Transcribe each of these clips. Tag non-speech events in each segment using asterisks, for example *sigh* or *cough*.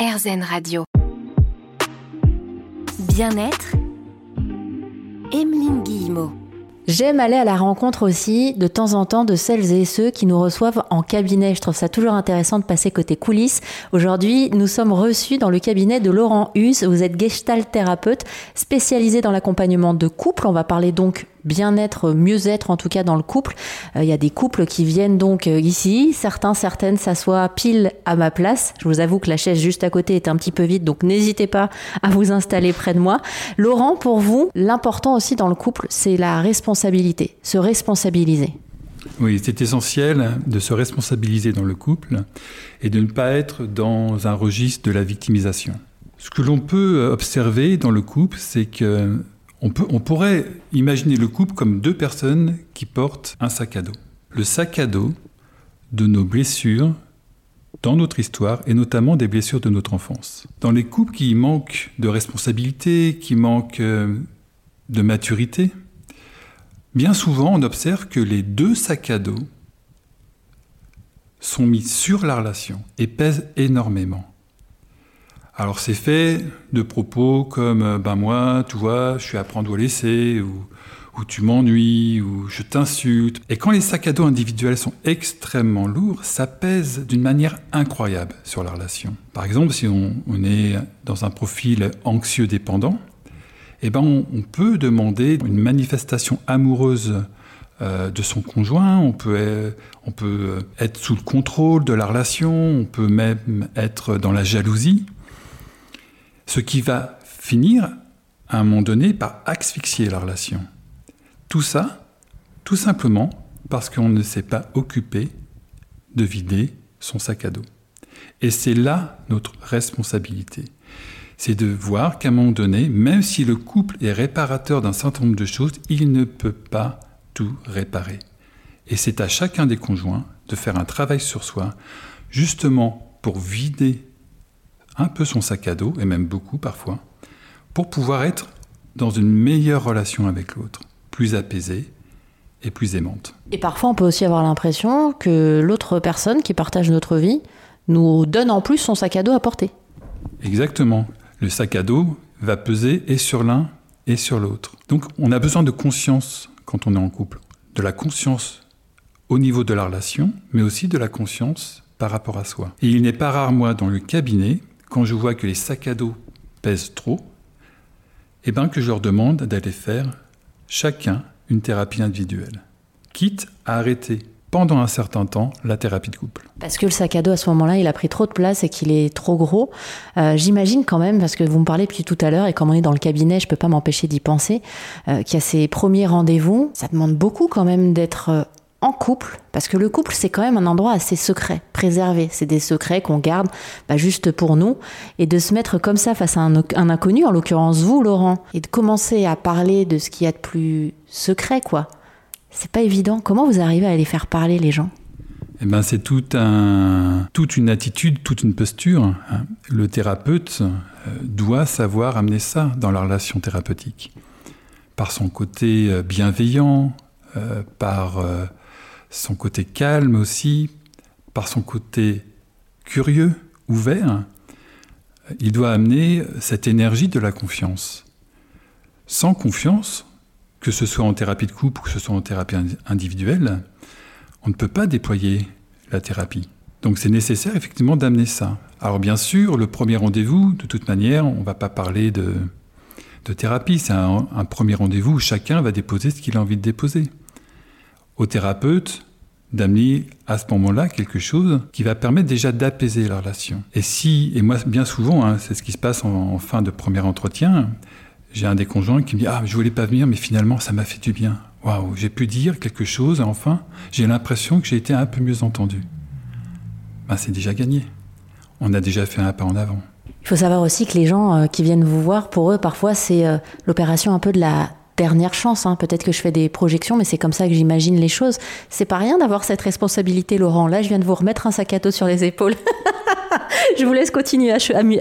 RZN Radio. Bien-être, Emeline Guillemot. J'aime aller à la rencontre aussi de temps en temps de celles et ceux qui nous reçoivent en cabinet. Je trouve ça toujours intéressant de passer côté coulisses. Aujourd'hui, nous sommes reçus dans le cabinet de Laurent Hus. Vous êtes gestalt thérapeute spécialisé dans l'accompagnement de couples. On va parler donc bien-être, mieux-être en tout cas dans le couple. Euh, il y a des couples qui viennent donc euh, ici, certains, certaines s'assoient pile à ma place. Je vous avoue que la chaise juste à côté est un petit peu vide, donc n'hésitez pas à vous installer près de moi. Laurent, pour vous, l'important aussi dans le couple, c'est la responsabilité, se responsabiliser. Oui, c'est essentiel de se responsabiliser dans le couple et de ne pas être dans un registre de la victimisation. Ce que l'on peut observer dans le couple, c'est que on, pourrait imaginer le couple comme deux personnes qui portent un sac à dos. Le sac à dos de nos blessures dans notre histoire et notamment des blessures de notre enfance. Dans les couples qui manquent de responsabilité, qui manquent euh, de maturité, bien souvent on observe que les deux sacs à dos sont mis sur la relation et pèsent énormément. Alors c'est fait de propos comme euh, ben moi, tu vois, je suis à prendre ou à laisser, ou, tu m'ennuies, ou je t'insulte. Et quand les sacs à dos individuels sont extrêmement lourds, ça pèse d'une manière incroyable sur la relation. Par exemple, si on, est dans un profil anxieux dépendant, eh ben on, peut demander une manifestation amoureuse euh, de son conjoint, on peut, on peut être sous le contrôle de la relation, on peut même être dans la jalousie. Ce qui va finir, à un moment donné, par asphyxier la relation. Tout ça, tout simplement parce qu'on ne s'est pas occupé de vider son sac à dos. Et c'est là notre responsabilité. C'est de voir qu'à un moment donné, même si le couple est réparateur d'un certain nombre de choses, il ne peut pas tout réparer. Et c'est à chacun des conjoints de faire un travail sur soi, justement pour vider un peu son sac à dos, et même beaucoup parfois, pour pouvoir être dans une meilleure relation avec l'autre, plus apaisée et plus aimante. Et parfois on peut aussi avoir l'impression que l'autre personne qui partage notre vie nous donne en plus son sac à dos à porter. Exactement. Le sac à dos va peser et sur l'un et sur l'autre. Donc on a besoin de conscience quand on est en couple. De la conscience au niveau de la relation, mais aussi de la conscience par rapport à soi. Et il n'est pas rare, moi, dans le cabinet, quand je vois que les sacs à dos pèsent trop, eh bien que je leur demande d'aller faire chacun une thérapie individuelle, quitte à arrêter pendant un certain temps la thérapie de couple. Parce que le sac à dos à ce moment-là, il a pris trop de place et qu'il est trop gros. Euh, j'imagine quand même, parce que vous me parlez depuis tout à l'heure, et comme on est dans le cabinet, je ne peux pas m'empêcher d'y penser, euh, qu'il y a ces premiers rendez-vous. Ça demande beaucoup quand même d'être euh, en couple, parce que le couple, c'est quand même un endroit assez secret, préservé. C'est des secrets qu'on garde bah, juste pour nous. Et de se mettre comme ça face à un, inconnu, en l'occurrence vous, Laurent, et de commencer à parler de ce qu'il y a de plus secret, quoi. C'est pas évident. Comment vous arrivez à les faire parler, les gens? Eh ben, c'est tout un, toute une attitude, toute une posture. Hein. Le thérapeute euh, doit savoir amener ça dans la relation thérapeutique. Par son côté euh, bienveillant, euh, par son côté calme aussi, par son côté curieux, ouvert, il doit amener cette énergie de la confiance. Sans confiance, que ce soit en thérapie de couple ou que ce soit en thérapie individuelle, on ne peut pas déployer la thérapie. Donc c'est nécessaire effectivement d'amener ça. Alors bien sûr, le premier rendez-vous, de toute manière, on ne va pas parler de, thérapie, c'est un, premier rendez-vous où chacun va déposer ce qu'il a envie de déposer au thérapeute d'amener à ce moment-là quelque chose qui va permettre déjà d'apaiser la relation. Et si, et moi bien souvent, hein, c'est ce qui se passe en, fin de premier entretien, j'ai un des conjoints qui me dit Ah, je voulais pas venir, mais finalement ça m'a fait du bien. Waouh, j'ai pu dire quelque chose et enfin, j'ai l'impression que j'ai été un peu mieux entendu. Ben, c'est déjà gagné. On a déjà fait un pas en avant. Il faut savoir aussi que les gens euh, qui viennent vous voir, pour eux, parfois, c'est euh, l'opération un peu de la dernière chance. Hein. Peut-être que je fais des projections, mais c'est comme ça que j'imagine les choses. C'est pas rien d'avoir cette responsabilité, Laurent. Là, je viens de vous remettre un sac à dos sur les épaules. *laughs* je vous laisse continuer à,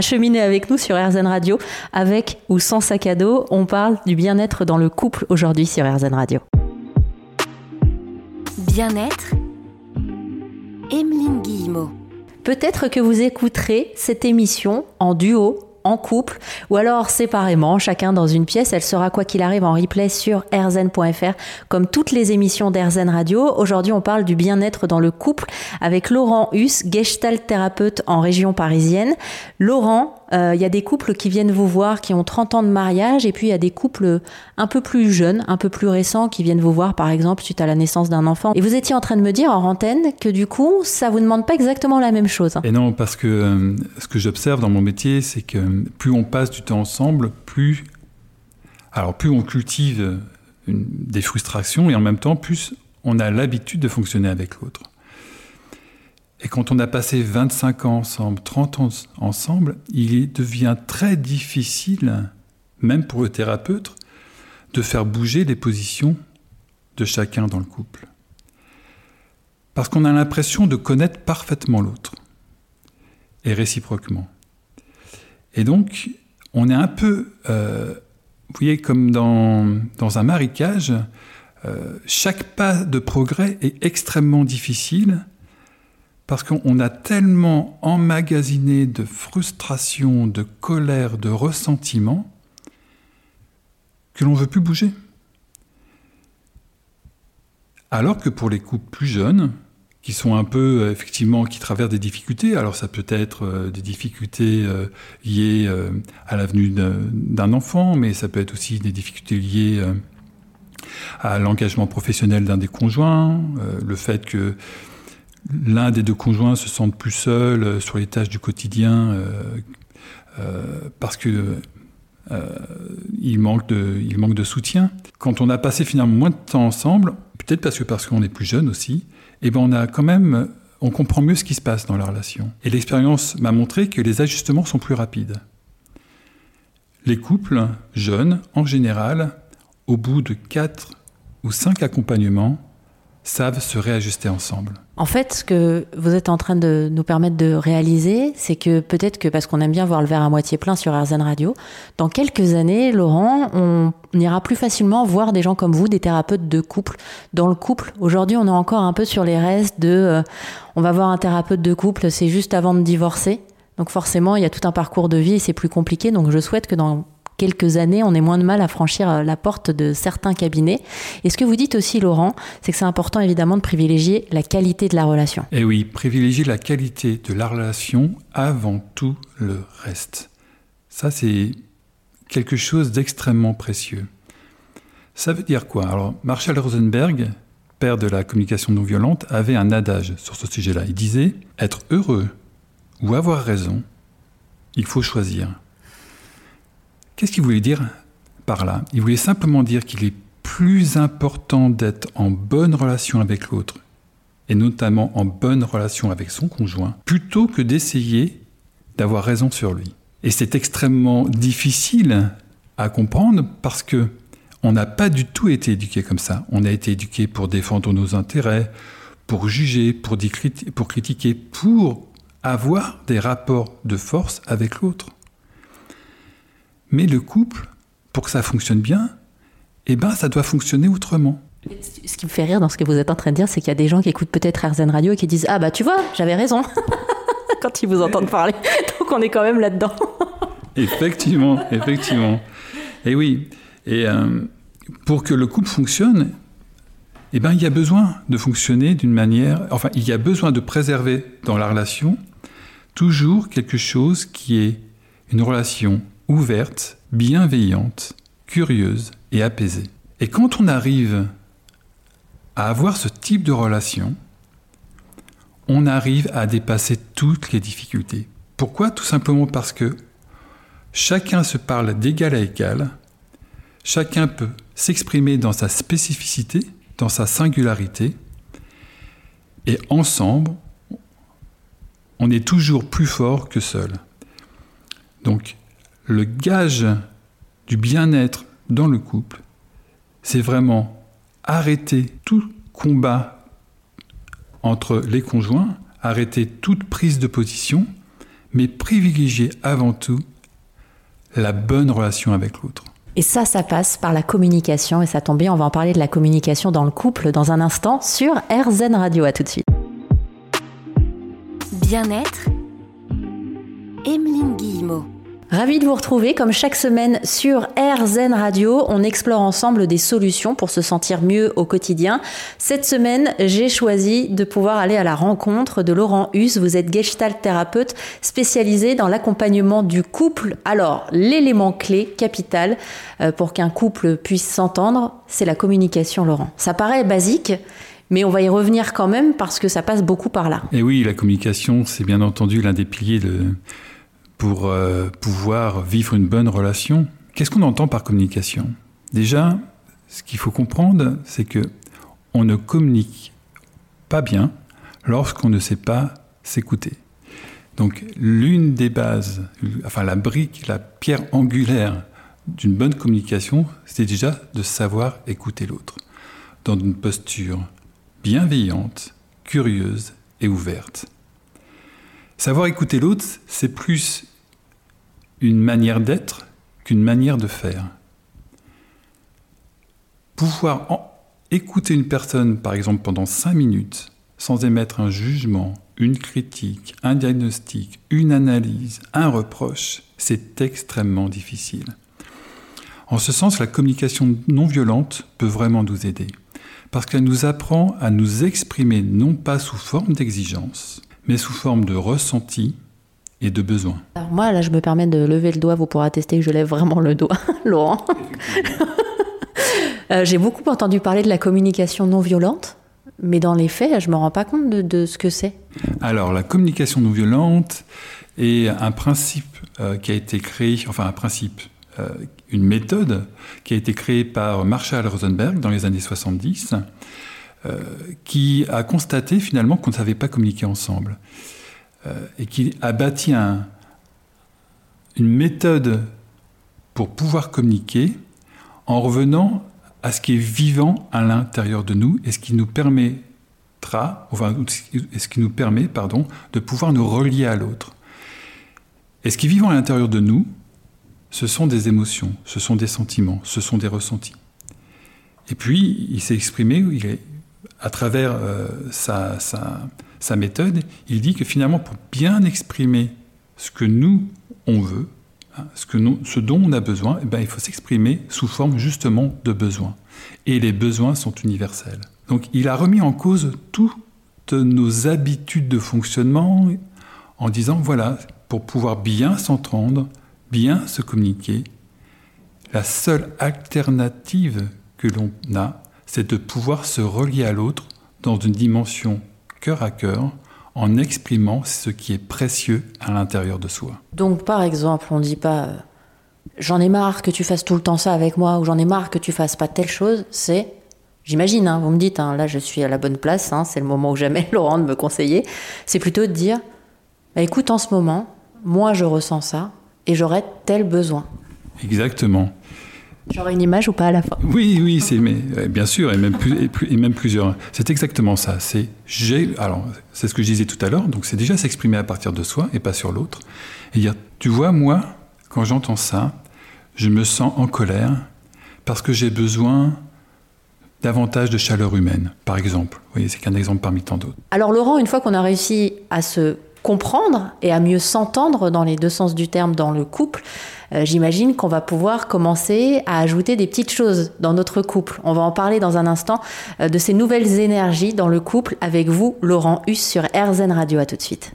cheminer avec nous sur RZN Radio. Avec ou sans sac à dos, on parle du bien-être dans le couple aujourd'hui sur RZN Radio. Bien-être, Emeline Guillemot. Peut-être que vous écouterez cette émission en duo en couple ou alors séparément, chacun dans une pièce. Elle sera quoi qu'il arrive en replay sur rzen.fr comme toutes les émissions d'RZN Radio. Aujourd'hui, on parle du bien-être dans le couple avec Laurent Hus, gestalt thérapeute en région parisienne. Laurent, euh, il y a des couples qui viennent vous voir qui ont 30 ans de mariage et puis il y a des couples un peu plus jeunes, un peu plus récents qui viennent vous voir par exemple suite à la naissance d'un enfant. Et vous étiez en train de me dire en antenne que du coup, ça vous demande pas exactement la même chose. Et non, parce que euh, ce que j'observe dans mon métier, c'est que plus on passe du temps ensemble, plus alors plus on cultive des frustrations et en même temps plus on a l'habitude de fonctionner avec l'autre. Et quand on a passé 25 ans ensemble, 30 ans ensemble, il devient très difficile, même pour le thérapeute, de faire bouger les positions de chacun dans le couple. Parce qu'on a l'impression de connaître parfaitement l'autre, et réciproquement. Et donc, on est un peu, euh, vous voyez, comme dans, dans un marécage, euh, chaque pas de progrès est extrêmement difficile parce qu'on a tellement emmagasiné de frustration, de colère, de ressentiment, que l'on ne veut plus bouger. Alors que pour les couples plus jeunes, qui sont un peu, euh, effectivement, qui traversent des difficultés, alors ça peut être euh, des difficultés euh, liées à l'avenue d'un enfant, mais ça peut être aussi des difficultés liées à l'engagement professionnel d'un des conjoints, le fait que l'un des deux conjoints se sente plus seul euh, sur les tâches du quotidien euh, euh, parce que il, manque de, il manque de soutien. Quand on a passé finalement moins de temps ensemble, peut-être parce que parce qu'on est plus jeune aussi, eh ben on a quand même on comprend mieux ce qui se passe dans la relation. Et l'expérience m'a montré que les ajustements sont plus rapides. Les couples jeunes, en général, au bout de 4 ou 5 accompagnements, savent se réajuster ensemble. En fait, ce que vous êtes en train de nous permettre de réaliser, c'est que peut-être que parce qu'on aime bien voir le verre à moitié plein sur RZN Radio, dans quelques années, Laurent, on ira plus facilement voir des gens comme vous, des thérapeutes de couple, dans le couple. Aujourd'hui, on est encore un peu sur les restes de, euh, on va voir un thérapeute de couple, c'est juste avant de divorcer. Donc forcément, il y a tout un parcours de vie et c'est plus compliqué. Donc je souhaite que dans quelques années, on ait moins de mal à franchir euh, la porte de certains cabinets. Et ce que vous dites aussi, Laurent, c'est que c'est important évidemment de privilégier la qualité de la relation. Eh oui, privilégier la qualité de la relation avant tout le reste. Ça, c'est quelque chose d'extrêmement précieux. Ça veut dire quoi? Alors, Marshall Rosenberg, père de la communication non violente, avait un adage sur ce sujet-là. Il disait Être heureux ou avoir raison, il faut choisir. Qu'est-ce qu'il voulait dire par là? Il voulait simplement dire qu'il est plus important d'être en bonne relation avec l'autre, et notamment en bonne relation avec son conjoint, plutôt que d'essayer d'avoir raison sur lui. Et c'est extrêmement difficile à comprendre parce que on n'a pas du tout été éduqué comme ça. On a été éduqué pour défendre nos intérêts, pour juger, pour, pour critiquer, pour avoir des rapports de force avec l'autre. Mais le couple, pour que ça fonctionne bien, eh ben, ça doit fonctionner autrement. Ce qui me fait rire dans ce que vous êtes en train de dire, c'est qu'il y a des gens qui écoutent peut-être RZN Radio et qui disent Ah bah tu vois, j'avais raison *laughs* quand ils vous entendent parler. *laughs* Donc on est quand même là-dedans. *laughs* effectivement, effectivement. Et oui, et euh, pour que le couple fonctionne, eh ben, il y a besoin de fonctionner d'une manière, enfin, il y a besoin de préserver dans la relation toujours quelque chose qui est une relation ouverte, bienveillante, curieuse et apaisée. Et quand on arrive à avoir ce type de relation, on arrive à dépasser toutes les difficultés. Pourquoi? Tout simplement parce que chacun se parle d'égal à égal, chacun peut s'exprimer dans sa spécificité, dans sa singularité, et ensemble, on est toujours plus fort que seul. Donc, le gage du bien-être dans le couple, c'est vraiment arrêter tout combat entre les conjoints, arrêter toute prise de position, mais privilégier avant tout la bonne relation avec l'autre. Et ça, ça passe par la communication, et ça tombe bien, on va en parler de la communication dans le couple dans un instant sur RZN Radio. À tout de suite. Bien-être. Emeline Guillemot. Ravi de vous retrouver comme chaque semaine sur RZN Radio. On explore ensemble des solutions pour se sentir mieux au quotidien. Cette semaine, j'ai choisi de pouvoir aller à la rencontre de Laurent Hus. Vous êtes gestalt thérapeute spécialisé dans l'accompagnement du couple. Alors, l'élément clé, capital, euh, pour qu'un couple puisse s'entendre, c'est la communication, Laurent. Ça paraît basique. Mais on va y revenir quand même parce que ça passe beaucoup par là. Et oui, la communication, c'est bien entendu l'un des piliers de, pour euh, pouvoir vivre une bonne relation. Qu'est-ce qu'on entend par communication? Déjà, ce qu'il faut comprendre, c'est que on ne communique pas bien lorsqu'on ne sait pas s'écouter. Donc l'une des bases, enfin la brique, la pierre angulaire d'une bonne communication, c'est déjà de savoir écouter l'autre dans une posture bienveillante, curieuse et ouverte. Savoir écouter l'autre, c'est plus une manière d'être qu'une manière de faire. Pouvoir écouter une personne, par exemple, pendant cinq minutes, sans émettre un jugement, une critique, un diagnostic, une analyse, un reproche, c'est extrêmement difficile. En ce sens, la communication non violente peut vraiment nous aider, parce qu'elle nous apprend à nous exprimer non pas sous forme d'exigence, mais sous forme de ressenti, et de besoin. Alors moi, là, je me permets de lever le doigt, vous pourrez attester que je lève vraiment le doigt, *laughs* Laurent. *laughs* Euh, j'ai beaucoup entendu parler de la communication non violente, mais dans les faits, je ne me rends pas compte de, ce que c'est. Alors, la communication non violente est un principe euh, qui a été créé, enfin un principe, euh, une méthode qui a été créée par Marshall Rosenberg dans les années 70, qui a constaté finalement qu'on ne savait pas communiquer ensemble. Euh, et qui a bâti une méthode pour pouvoir communiquer en revenant à ce qui est vivant à l'intérieur de nous et ce qui nous permettra, enfin, ce qui nous permet, pardon, de pouvoir nous relier à l'autre. Et ce qui est vivant à l'intérieur de nous, ce sont des émotions, ce sont des sentiments, ce sont des ressentis. Et puis, il s'est exprimé à travers euh, sa méthode, il dit que finalement, pour bien exprimer ce que nous, on veut, hein, ce dont on a besoin, eh ben, il faut s'exprimer sous forme justement de besoins. Et les besoins sont universels. Donc il a remis en cause toutes nos habitudes de fonctionnement en disant, voilà, pour pouvoir bien s'entendre, bien se communiquer, la seule alternative que l'on a, c'est de pouvoir se relier à l'autre dans une dimension cœur à cœur en exprimant ce qui est précieux à l'intérieur de soi. Donc par exemple, on ne dit pas euh, j'en ai marre que tu fasses tout le temps ça avec moi ou j'en ai marre que tu fasses pas telle chose, c'est J'imagine, hein, vous me dites, hein, là je suis à la bonne place, hein, c'est le moment où jamais *laughs* Laurent de me conseiller. C'est plutôt de dire, bah, écoute, en ce moment, moi je ressens ça et j'aurais tel besoin. Exactement. J'aurai une image ou pas à la fin? Oui, oui, c'est mais euh, bien sûr et même et, même plusieurs. C'est exactement ça. C'est j'ai alors c'est ce que je disais tout à l'heure. Donc c'est déjà s'exprimer à partir de soi et pas sur l'autre et dire tu vois moi quand j'entends ça, je me sens en colère parce que j'ai besoin davantage de chaleur humaine, par exemple. Vous voyez, c'est qu'un exemple parmi tant d'autres. Alors Laurent, une fois qu'on a réussi à se comprendre et à mieux s'entendre dans les deux sens du terme dans le couple, euh, j'imagine qu'on va pouvoir commencer à ajouter des petites choses dans notre couple. On va en parler dans un instant euh, de ces nouvelles énergies dans le couple avec vous, Laurent Hus sur RZN Radio. À tout de suite.